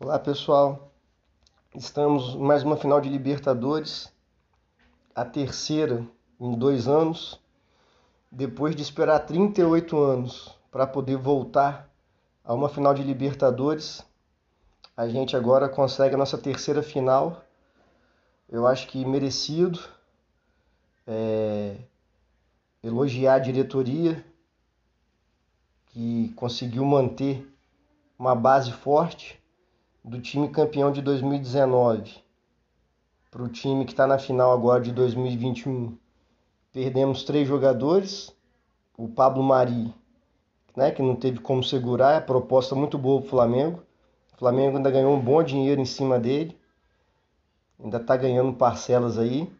Olá pessoal, estamos mais uma final de Libertadores, a terceira em dois anos, depois de esperar 38 anos para poder voltar a uma final de Libertadores, a gente agora consegue a nossa terceira final, eu acho que merecido, é... elogiar a diretoria que conseguiu manter uma base forte do time campeão de 2019 para o time que está na final agora de 2021. Perdemos três jogadores, o Pablo Mari, né, que não teve como segurar, é proposta muito boa para o Flamengo. O Flamengo ainda ganhou um bom dinheiro em cima dele, ainda está ganhando parcelas aí.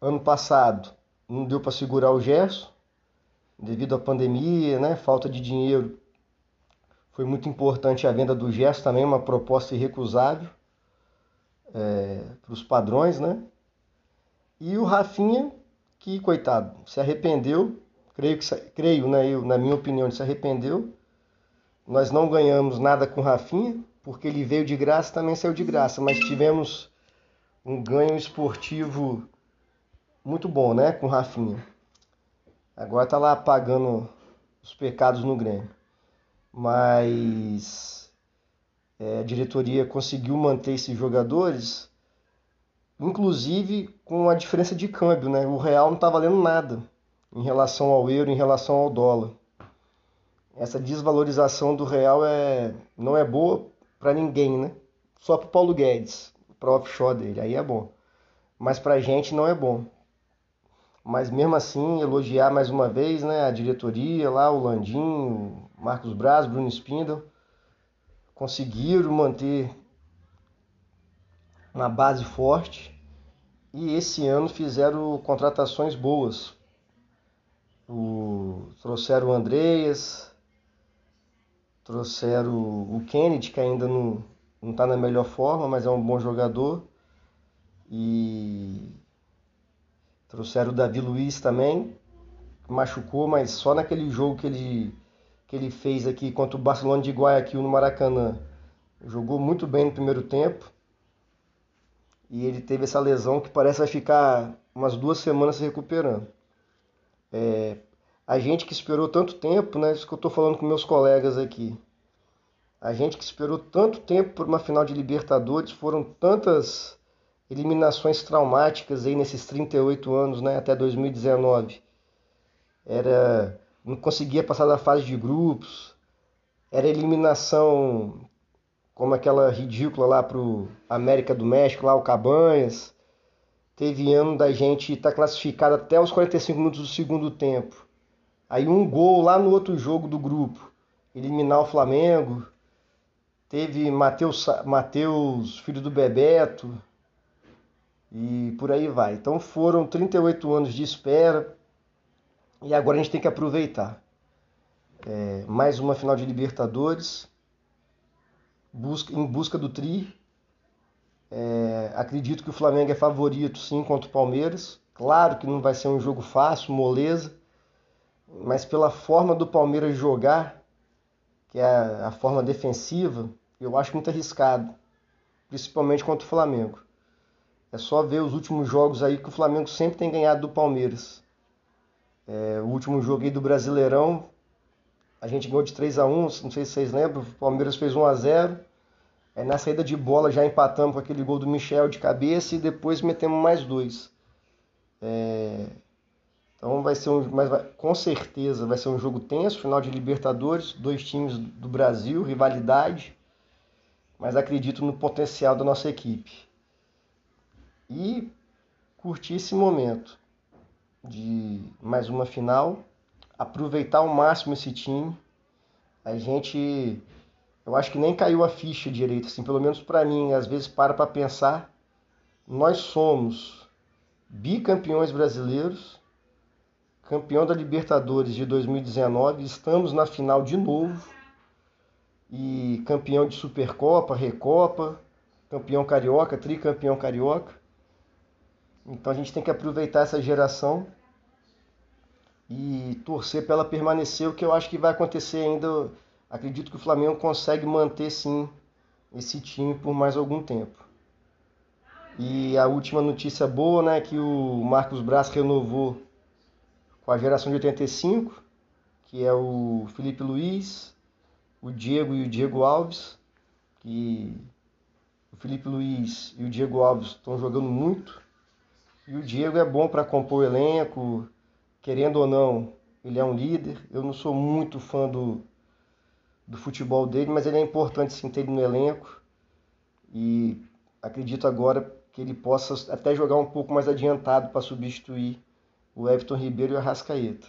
Ano passado não deu para segurar o Gerson, devido à pandemia, né, falta de dinheiro foi muito importante a venda do Gesto também, uma proposta irrecusável é, para os padrões, né? E o Rafinha, que coitado, se arrependeu, creio que creio, né, eu, na minha opinião, se arrependeu. Nós não ganhamos nada com o Rafinha, porque ele veio de graça, também saiu de graça, mas tivemos um ganho esportivo muito bom, né, com o Rafinha. Agora tá lá pagando os pecados no Grêmio mas é, a diretoria conseguiu manter esses jogadores, inclusive com a diferença de câmbio, né? O real não está valendo nada em relação ao euro, em relação ao dólar. Essa desvalorização do real é, não é boa para ninguém, né? Só para Paulo Guedes, para o offshore dele, aí é bom. Mas para a gente não é bom. Mas mesmo assim, elogiar mais uma vez né, a diretoria lá, o Landim, Marcos Braz, Bruno Spindle, conseguiram manter uma base forte e esse ano fizeram contratações boas. O, trouxeram o Andreas, trouxeram o Kennedy, que ainda não está na melhor forma, mas é um bom jogador. E trouxeram o Davi Luiz também, machucou, mas só naquele jogo que ele que ele fez aqui contra o Barcelona de Guayaquil no Maracanã. Jogou muito bem no primeiro tempo. E ele teve essa lesão que parece vai ficar umas duas semanas se recuperando. É, a gente que esperou tanto tempo, né? Isso que eu estou falando com meus colegas aqui. A gente que esperou tanto tempo por uma final de Libertadores, foram tantas eliminações traumáticas aí nesses 38 anos, né? Até 2019. Era não conseguia passar da fase de grupos, era eliminação como aquela ridícula lá pro América do México, lá o Cabanhas. Teve ano da gente estar tá classificado até os 45 minutos do segundo tempo. Aí um gol lá no outro jogo do grupo, eliminar o Flamengo. Teve Matheus, Mateus filho do Bebeto. E por aí vai. Então foram 38 anos de espera e agora a gente tem que aproveitar. É, mais uma final de Libertadores, busca, em busca do Tri. É, acredito que o Flamengo é favorito sim contra o Palmeiras. Claro que não vai ser um jogo fácil, moleza, mas pela forma do Palmeiras jogar, que é a, a forma defensiva, eu acho muito arriscado, principalmente contra o Flamengo. É só ver os últimos jogos aí que o Flamengo sempre tem ganhado do Palmeiras. É, o último jogo aí do Brasileirão, a gente ganhou de 3 a 1 não sei se vocês lembram, o Palmeiras fez 1 a 0 Aí na saída de bola já empatamos com aquele gol do Michel de cabeça e depois metemos mais dois. É... Então vai ser um, mas vai, com certeza vai ser um jogo tenso, final de Libertadores, dois times do Brasil, rivalidade, mas acredito no potencial da nossa equipe. E curtir esse momento de mais uma final, aproveitar ao máximo esse time. A gente, eu acho que nem caiu a ficha direito, assim, pelo menos para mim, às vezes para para pensar. Nós somos bicampeões brasileiros, campeão da Libertadores de 2019, estamos na final de novo e campeão de Supercopa, Recopa, campeão carioca, tricampeão carioca. Então a gente tem que aproveitar essa geração e torcer para ela permanecer, o que eu acho que vai acontecer ainda. Acredito que o Flamengo consegue manter sim esse time por mais algum tempo. E a última notícia boa, né, que o Marcos Braz renovou com a geração de 85, que é o Felipe Luiz, o Diego e o Diego Alves, que o Felipe Luiz e o Diego Alves estão jogando muito. E o Diego é bom para compor o elenco, querendo ou não, ele é um líder. Eu não sou muito fã do, do futebol dele, mas ele é importante sim ter ele no elenco. E acredito agora que ele possa até jogar um pouco mais adiantado para substituir o Everton Ribeiro e o Arrascaeta.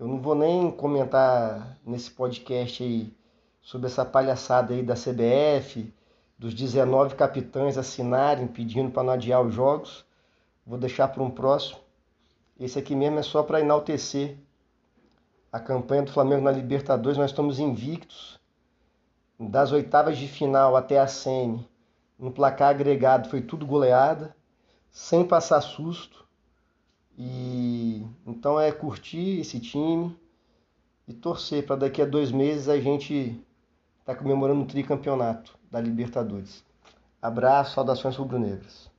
Eu não vou nem comentar nesse podcast aí sobre essa palhaçada aí da CBF, dos 19 capitães assinarem pedindo para não adiar os jogos. Vou deixar para um próximo. Esse aqui mesmo é só para enaltecer a campanha do Flamengo na Libertadores. Nós estamos invictos. Das oitavas de final até a semi, no placar agregado foi tudo goleada, sem passar susto. E então é curtir esse time e torcer para daqui a dois meses a gente estar tá comemorando o tricampeonato da Libertadores. Abraço, saudações rubro-negras.